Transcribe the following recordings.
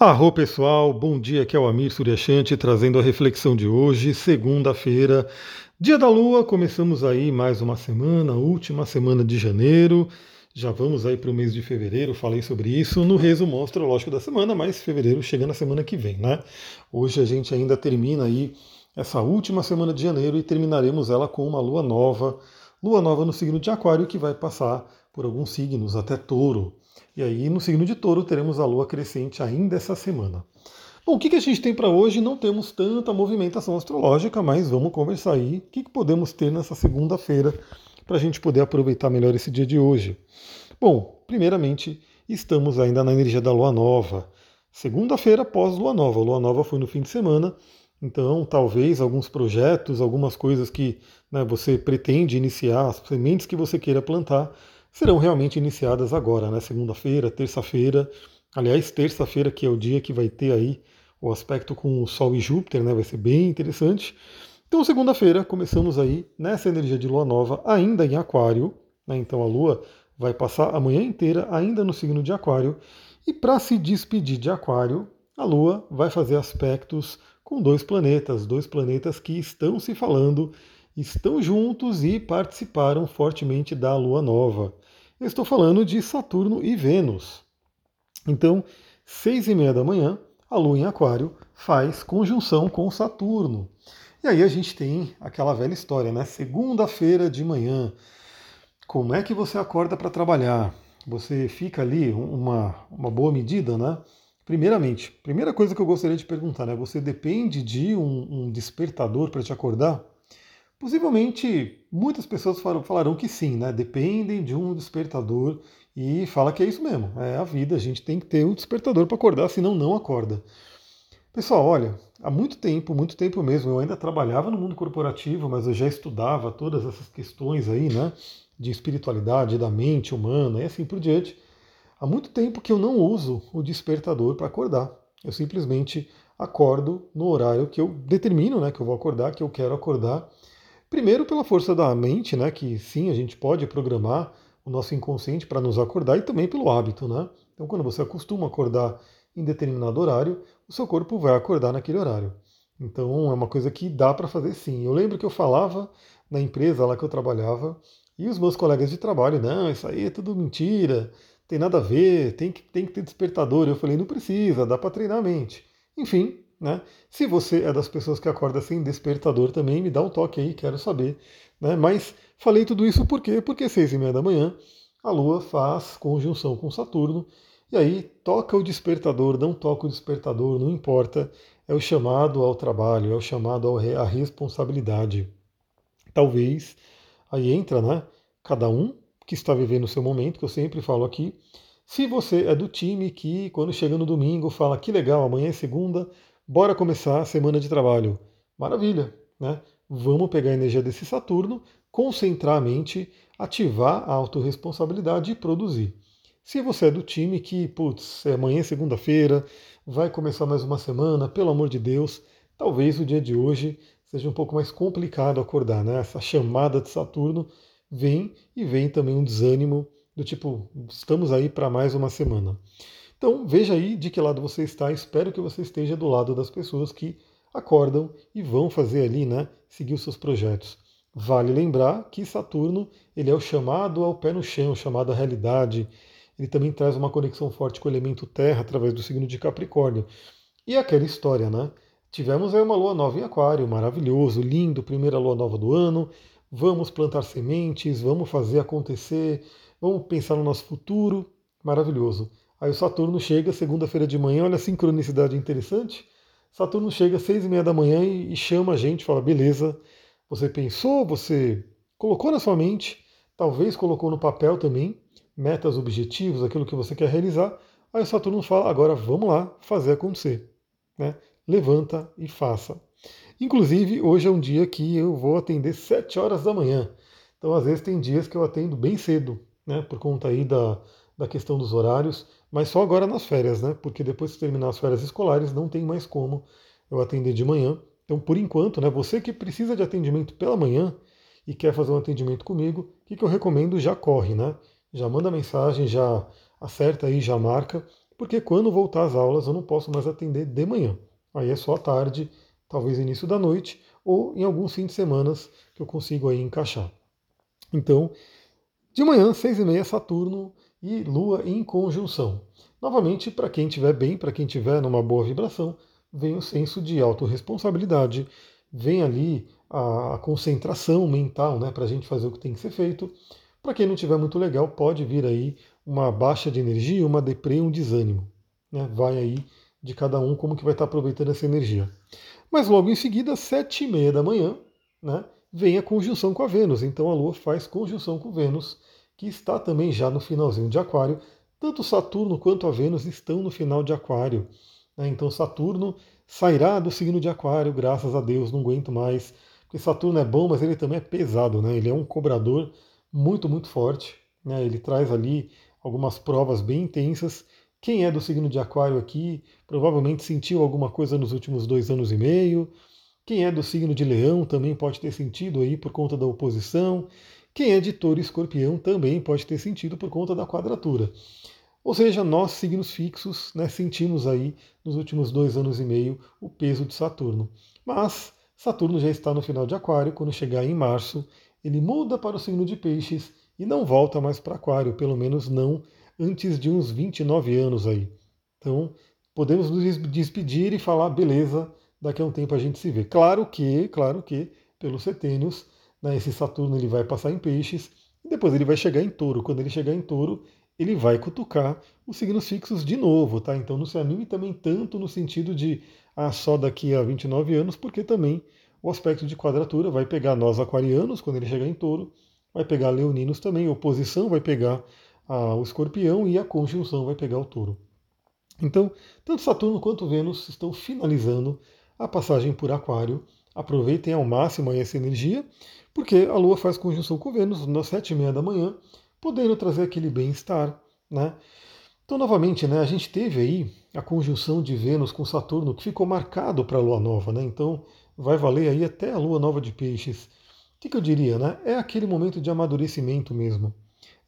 Arro pessoal, bom dia, aqui é o Amir Suryashanti trazendo a reflexão de hoje, segunda-feira, dia da lua, começamos aí mais uma semana, última semana de janeiro, já vamos aí para o mês de fevereiro, falei sobre isso no resumo astrológico da semana, mas fevereiro chega na semana que vem, né? Hoje a gente ainda termina aí essa última semana de janeiro e terminaremos ela com uma lua nova, lua nova no signo de aquário que vai passar por alguns signos, até touro. E aí, no signo de touro, teremos a lua crescente ainda essa semana. Bom, o que, a gente tem para hoje? Não temos tanta movimentação astrológica, mas vamos conversar aí. O que, que podemos ter nessa segunda-feira para a gente poder aproveitar melhor esse dia de hoje? Bom, primeiramente, estamos ainda na energia da lua nova. Segunda-feira pós-lua nova. A lua nova foi no fim de semana, então talvez alguns projetos, algumas coisas que né, você pretende iniciar, as sementes que você queira plantar, serão realmente iniciadas agora, né? Segunda-feira, terça-feira. Aliás, terça-feira que é o dia que vai ter aí o aspecto com o Sol e Júpiter, né? Vai ser bem interessante. Então, segunda-feira, começamos aí nessa energia de lua nova, ainda em Aquário. Né? Então, a lua vai passar a manhã inteira ainda no signo de Aquário. E para se despedir de Aquário, a lua vai fazer aspectos com dois planetas, dois planetas que estão se falando estão juntos e participaram fortemente da lua nova. Eu estou falando de Saturno e Vênus. Então, seis e meia da manhã, a lua em Aquário faz conjunção com Saturno. E aí a gente tem aquela velha história, né? Segunda-feira de manhã, como é que você acorda para trabalhar? Você fica ali uma, uma boa medida, né? Primeiramente, primeira coisa que eu gostaria de perguntar, né? Você depende de um, um despertador para te acordar? Possivelmente muitas pessoas falarão que sim, né? Dependem de um despertador e fala que é isso mesmo. É a vida, a gente tem que ter um despertador para acordar, senão não acorda. Pessoal, olha, há muito tempo, muito tempo mesmo, eu ainda trabalhava no mundo corporativo, mas eu já estudava todas essas questões aí, né? De espiritualidade, da mente humana e assim por diante. Há muito tempo que eu não uso o despertador para acordar. Eu simplesmente acordo no horário que eu determino, né? Que eu vou acordar, que eu quero acordar. Primeiro pela força da mente, né, que sim, a gente pode programar o nosso inconsciente para nos acordar e também pelo hábito, né? Então quando você acostuma acordar em determinado horário, o seu corpo vai acordar naquele horário. Então é uma coisa que dá para fazer sim. Eu lembro que eu falava na empresa lá que eu trabalhava e os meus colegas de trabalho, não, isso aí é tudo mentira, tem nada a ver, tem que, tem que ter despertador. Eu falei, não precisa, dá para treinar a mente. Enfim, né? Se você é das pessoas que acorda sem despertador também, me dá um toque aí, quero saber. Né? Mas falei tudo isso por quê? Porque seis e meia da manhã a Lua faz conjunção com Saturno, e aí toca o despertador, não toca o despertador, não importa, é o chamado ao trabalho, é o chamado à responsabilidade. Talvez aí entra, né? Cada um que está vivendo o seu momento, que eu sempre falo aqui. Se você é do time que, quando chega no domingo, fala que legal, amanhã é segunda, Bora começar a semana de trabalho. Maravilha, né? Vamos pegar a energia desse Saturno, concentrar a mente, ativar a autorresponsabilidade e produzir. Se você é do time que, putz, é amanhã é segunda-feira, vai começar mais uma semana, pelo amor de Deus, talvez o dia de hoje seja um pouco mais complicado acordar, né? Essa chamada de Saturno vem e vem também um desânimo do tipo, estamos aí para mais uma semana. Então veja aí de que lado você está. Espero que você esteja do lado das pessoas que acordam e vão fazer ali, né, seguir os seus projetos. Vale lembrar que Saturno ele é o chamado ao pé no chão, chamado à realidade. Ele também traz uma conexão forte com o elemento Terra através do signo de Capricórnio. E aquela história, né? Tivemos aí uma lua nova em Aquário, maravilhoso, lindo, primeira lua nova do ano. Vamos plantar sementes, vamos fazer acontecer, vamos pensar no nosso futuro, maravilhoso. Aí o Saturno chega segunda-feira de manhã, olha a sincronicidade interessante. Saturno chega às seis e meia da manhã e, chama a gente, fala, beleza, você pensou, você colocou na sua mente, talvez colocou no papel também, metas, objetivos, aquilo que você quer realizar. Aí o Saturno fala, agora vamos lá fazer acontecer. Né? Levanta e faça. Inclusive, hoje é um dia que eu vou atender sete horas da manhã. Então, às vezes, tem dias que eu atendo bem cedo, né? Por conta aí da, da questão dos horários mas só agora nas férias, né? Porque depois que terminar as férias escolares, não tem mais como eu atender de manhã. Então, por enquanto, né, você que precisa de atendimento pela manhã e quer fazer um atendimento comigo, o que, que eu recomendo? Já corre, né? Já manda mensagem, já acerta aí, já marca, porque quando voltar às aulas eu não posso mais atender de manhã. Aí é só à tarde, talvez início da noite, ou em alguns fins de semana que eu consigo aí encaixar. Então, de manhã, seis e meia, Saturno e Lua em conjunção. Novamente, para quem estiver bem, para quem estiver numa boa vibração, vem o senso de autorresponsabilidade, vem ali a, concentração mental né, para a gente fazer o que tem que ser feito. Para quem não estiver muito legal, pode vir aí uma baixa de energia, uma deprê, um desânimo. Né? Vai aí de cada um como que vai estar aproveitando essa energia. Mas logo em seguida, sete e meia da manhã, né, vem a conjunção com a Vênus. Então a Lua faz conjunção com Vênus, que está também já no finalzinho de Aquário. Tanto Saturno quanto a Vênus estão no final de Aquário. Né? Então Saturno sairá do signo de Aquário, graças a Deus, não aguento mais. Porque Saturno é bom, mas ele também é pesado, né? Ele é um cobrador muito, muito forte. Né? Ele traz ali algumas provas bem intensas. Quem é do signo de Aquário aqui provavelmente sentiu alguma coisa nos últimos dois anos e meio. Quem é do signo de Leão também pode ter sentido aí por conta da oposição. Quem é de Touro e Escorpião também pode ter sentido por conta da quadratura. Ou seja, nós, signos fixos, né, sentimos aí nos últimos dois anos e meio o peso de Saturno. Mas Saturno já está no final de Aquário, quando chegar em março, ele muda para o signo de Peixes e não volta mais para Aquário, pelo menos não antes de uns 29 anos aí. Então, podemos nos despedir e falar, beleza, daqui a um tempo a gente se vê. Claro que, claro que, pelos setênios, né, esse Saturno ele vai passar em Peixes e depois ele vai chegar em Touro. Quando ele chegar em Touro, ele vai cutucar os signos fixos de novo, tá? Então não se anime também tanto no sentido de ah, só daqui a 29 anos, porque também o aspecto de quadratura vai pegar nós aquarianos quando ele chegar em touro, vai pegar leoninos também, oposição vai pegar ah, o escorpião e a conjunção vai pegar o touro. Então, tanto Saturno quanto Vênus estão finalizando a passagem por Aquário. Aproveitem ao máximo essa energia, porque a Lua faz conjunção com Vênus nas sete e meia da manhã, podendo trazer aquele bem-estar. Né? Então, novamente, né, a gente teve aí a conjunção de Vênus com Saturno que ficou marcado para a Lua Nova. Né? Então, vai valer aí até a Lua Nova de Peixes. O que, que eu diria? Né? É aquele momento de amadurecimento mesmo.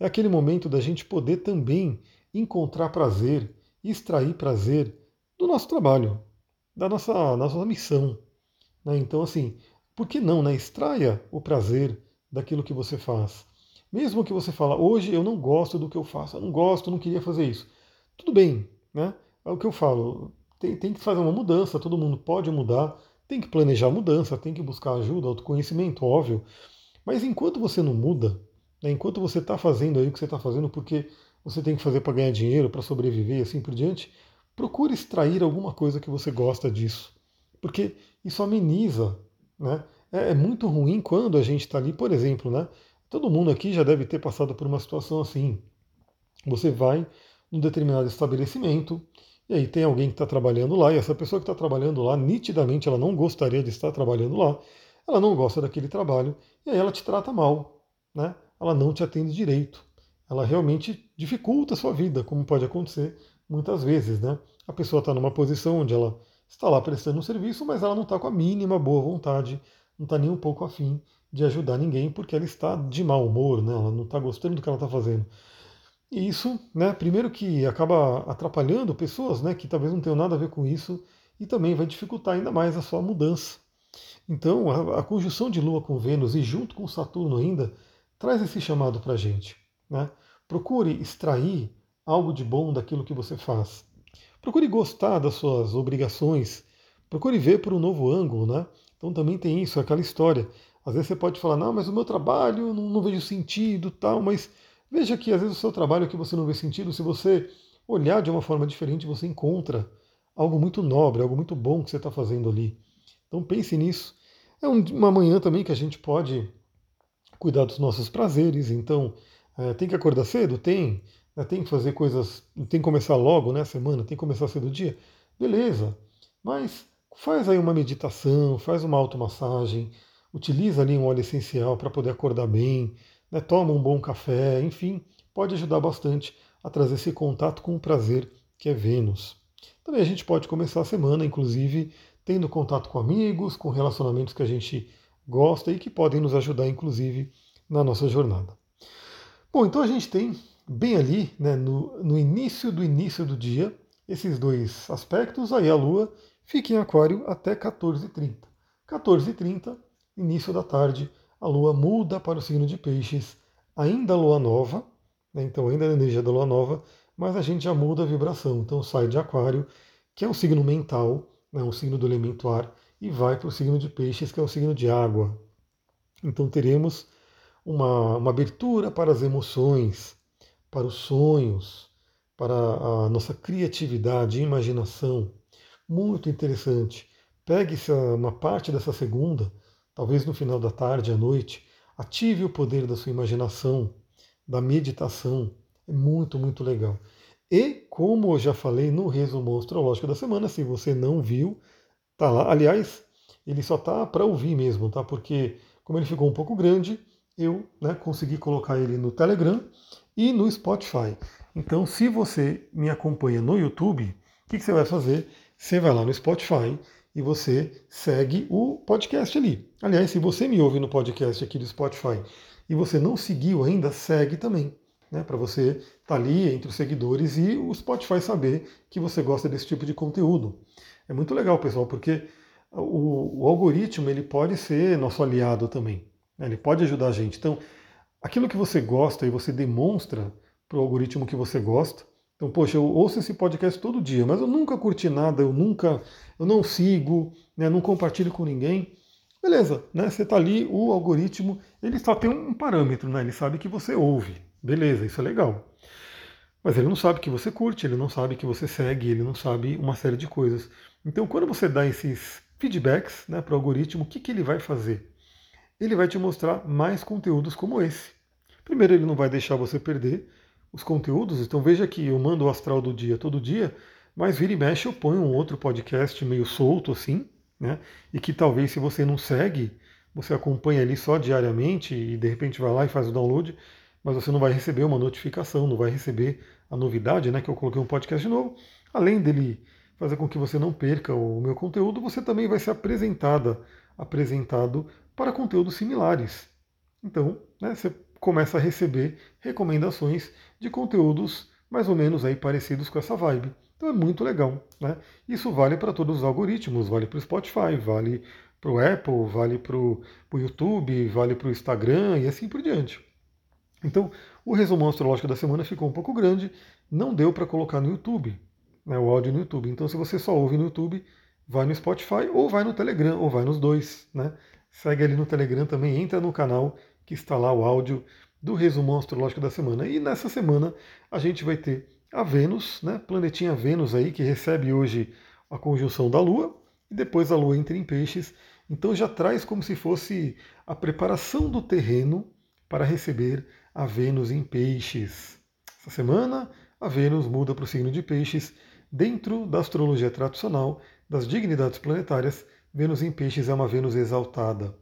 É aquele momento da gente poder também encontrar prazer, extrair prazer do nosso trabalho, da nossa, nossa missão. Né? Então, assim, por que não? Né? Extraia o prazer daquilo que você faz. Mesmo que você fala, hoje eu não gosto do que eu faço, eu não gosto, não queria fazer isso. Tudo bem, né? É o que eu falo. Tem, tem que fazer uma mudança, todo mundo pode mudar, tem que planejar a mudança, tem que buscar ajuda, autoconhecimento, óbvio. Mas enquanto você não muda, né, enquanto você está fazendo aí o que você está fazendo porque você tem que fazer para ganhar dinheiro, para sobreviver e assim por diante, procure extrair alguma coisa que você gosta disso. Porque isso ameniza. Né? É, é muito ruim quando a gente está ali, por exemplo, né? Todo mundo aqui já deve ter passado por uma situação assim. Você vai num determinado estabelecimento e aí tem alguém que está trabalhando lá e essa pessoa que está trabalhando lá, nitidamente ela não gostaria de estar trabalhando lá, ela não gosta daquele trabalho e aí ela te trata mal, né? Ela não te atende direito. Ela realmente dificulta a sua vida, como pode acontecer muitas vezes, né? A pessoa está numa posição onde ela está lá prestando um serviço, mas ela não está com a mínima boa vontade, não está nem um pouco afim de ajudar ninguém porque ela está de mau humor, né? ela não está gostando do que ela está fazendo. E isso, né, primeiro que acaba atrapalhando pessoas né, que talvez não tenham nada a ver com isso e também vai dificultar ainda mais a sua mudança. Então, a, a conjunção de Lua com Vênus e junto com Saturno ainda traz esse chamado para a gente. Né? Procure extrair algo de bom daquilo que você faz. Procure gostar das suas obrigações. Procure ver por um novo ângulo. Né? Então também tem isso, aquela história. Às vezes você pode falar, não, mas o meu trabalho não, não vejo sentido, tal, mas veja que às vezes o seu trabalho que você não vê sentido, se você olhar de uma forma diferente, você encontra algo muito nobre, algo muito bom que você está fazendo ali. Então pense nisso. É uma manhã também que a gente pode cuidar dos nossos prazeres, então é, tem que acordar cedo? Tem. Né, tem que fazer coisas, tem que começar logo, né, semana, tem que começar cedo o dia? Beleza. Mas faz aí uma meditação, faz uma automassagem, utiliza ali um óleo essencial para poder acordar bem, né, toma um bom café, enfim, pode ajudar bastante a trazer esse contato com o prazer que é Vênus. Também a gente pode começar a semana, inclusive, tendo contato com amigos, com relacionamentos que a gente gosta e que podem nos ajudar, inclusive, na nossa jornada. Bom, então a gente tem bem ali, né, no, no início do início do dia, esses dois aspectos, aí a Lua fica em Aquário até 14h30. 14h30, início da tarde, a Lua muda para o signo de Peixes, ainda Lua nova, né, então ainda a energia da Lua nova, mas a gente já muda a vibração, então sai de Aquário, que é um signo mental, né, um signo do elemento ar, e vai para o signo de Peixes, que é o signo de água. Então teremos uma, uma abertura para as emoções, para os sonhos, para a nossa criatividade e imaginação. Muito interessante. Pegue uma parte dessa segunda, talvez no final da tarde, à noite, ative o poder da sua imaginação, da meditação. É muito, muito legal. E, como eu já falei no resumo astrológico da semana, se você não viu, tá lá. Aliás, ele só tá para ouvir mesmo, tá? Porque, como ele ficou um pouco grande, eu né, consegui colocar ele no Telegram e no Spotify. Então, se você me acompanha no YouTube, o que, que você vai fazer? Você vai lá no Spotify e você segue o podcast ali. Aliás, se você me ouve no podcast aqui do Spotify e você não seguiu ainda, segue também. Né, para você estar tá ali entre os seguidores e o Spotify saber que você gosta desse tipo de conteúdo. É muito legal, pessoal, porque o, o algoritmo ele pode ser nosso aliado também. Né? Ele pode ajudar a gente. Então, aquilo que você gosta e você demonstra para o algoritmo que você gosta. Então, poxa, eu ouço esse podcast todo dia, mas eu nunca curti nada, eu nunca, eu não sigo, né, não compartilho com ninguém. Beleza, né? Você está ali, o algoritmo, ele só tem um parâmetro, né? Ele sabe que você ouve. Beleza, isso é legal. Mas ele não sabe que você curte, ele não sabe que você segue, ele não sabe uma série de coisas. Então, quando você dá esses feedbacks né, para o algoritmo, o que, que ele vai fazer? Ele vai te mostrar mais conteúdos como esse. Primeiro, ele não vai deixar você perder os conteúdos, então veja que eu mando o astral do dia todo dia, mas vira e mexe eu ponho um outro podcast meio solto assim, né? E que talvez se você não segue, você acompanha ali só diariamente e de repente vai lá e faz o download, mas você não vai receber uma notificação, não vai receber a novidade, né? Que eu coloquei um podcast novo. Além dele fazer com que você não perca o meu conteúdo, você também vai ser apresentada, apresentado para conteúdos similares. Então, né, você começa a receber recomendações de conteúdos mais ou menos aí parecidos com essa vibe. Então é muito legal. Né? Isso vale para todos os algoritmos, vale para o Spotify, vale para o Apple, vale para o YouTube, vale para o Instagram e assim por diante. Então, o resumo astrológico da semana ficou um pouco grande, não deu para colocar no YouTube, né, o áudio no YouTube. Então, se você só ouve no YouTube, vai no Spotify ou vai no Telegram, ou vai nos dois. Né? Segue ali no Telegram também, entra no canal que está lá o áudio do resumo astrológico da semana. E nessa semana a gente vai ter a Vênus, né, planetinha Vênus aí, que recebe hoje a conjunção da Lua, e depois a Lua entra em peixes. Então já traz como se fosse a preparação do terreno para receber a Vênus em peixes. Essa semana a Vênus muda para o signo de peixes dentro da astrologia tradicional, das dignidades planetárias, Vênus em Peixes é uma Vênus exaltada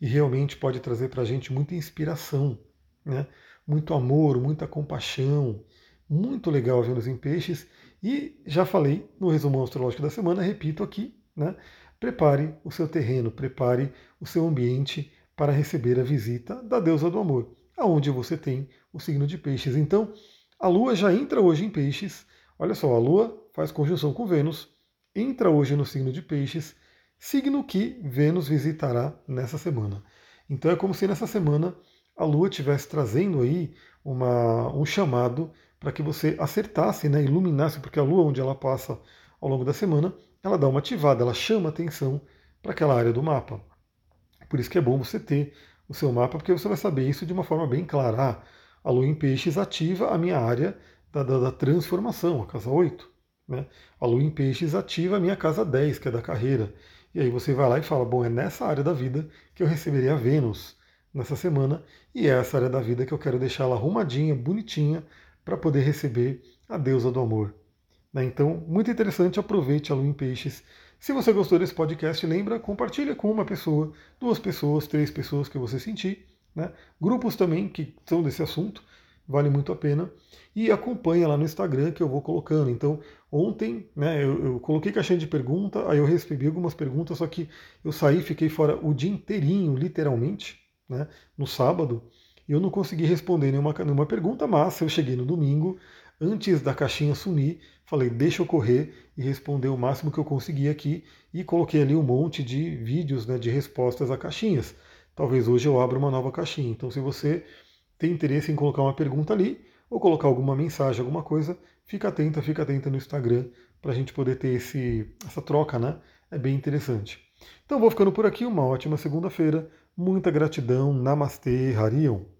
e realmente pode trazer para a gente muita inspiração, né? muito amor, muita compaixão. Muito legal a Vênus em Peixes. E já falei no resumo astrológico da semana, repito aqui, né? prepare o seu terreno, prepare o seu ambiente para receber a visita da deusa do amor, aonde você tem o signo de Peixes. Então, a Lua já entra hoje em Peixes. Olha só, a Lua faz conjunção com Vênus, entra hoje no signo de Peixes signo que Vênus visitará nessa semana. Então é como se nessa semana a Lua estivesse trazendo aí uma, um chamado para que você acertasse, né, iluminasse, porque a Lua, onde ela passa ao longo da semana, ela dá uma ativada, ela chama atenção para aquela área do mapa. Por isso que é bom você ter o seu mapa, porque você vai saber isso de uma forma bem clara. Ah, a Lua em Peixes ativa a minha área da, da, da transformação, a casa 8. Né? A Lua em Peixes ativa a minha casa 10, que é da carreira. E aí você vai lá e fala: bom, é nessa área da vida que eu receberia a Vênus nessa semana, e é essa área da vida que eu quero deixar ela arrumadinha, bonitinha, para poder receber a deusa do amor. Né? Então, muito interessante, aproveite a lua em peixes. Se você gostou desse podcast, lembra, compartilha com uma pessoa, duas pessoas, três pessoas que você sentir. Né? Grupos também que são desse assunto vale muito a pena. E acompanha lá no Instagram que eu vou colocando. Então, ontem, né, eu, eu, coloquei caixinha de pergunta, aí eu recebi algumas perguntas, só que eu saí, fiquei fora o dia inteirinho, literalmente, né, no sábado. eu não consegui responder nenhuma, nenhuma pergunta, mas eu cheguei no domingo, antes da caixinha sumir, falei, deixa eu correr e responder o máximo que eu consegui aqui e coloquei ali um monte de vídeos né, de respostas a caixinhas. Talvez hoje eu abra uma nova caixinha. Então, se você tem interesse em colocar uma pergunta ali ou colocar alguma mensagem, alguma coisa, fica atenta, fica atenta no Instagram para a gente poder ter esse, essa troca, né? É bem interessante. Então vou ficando por aqui, uma ótima segunda-feira. Muita gratidão. Namastê, Harion.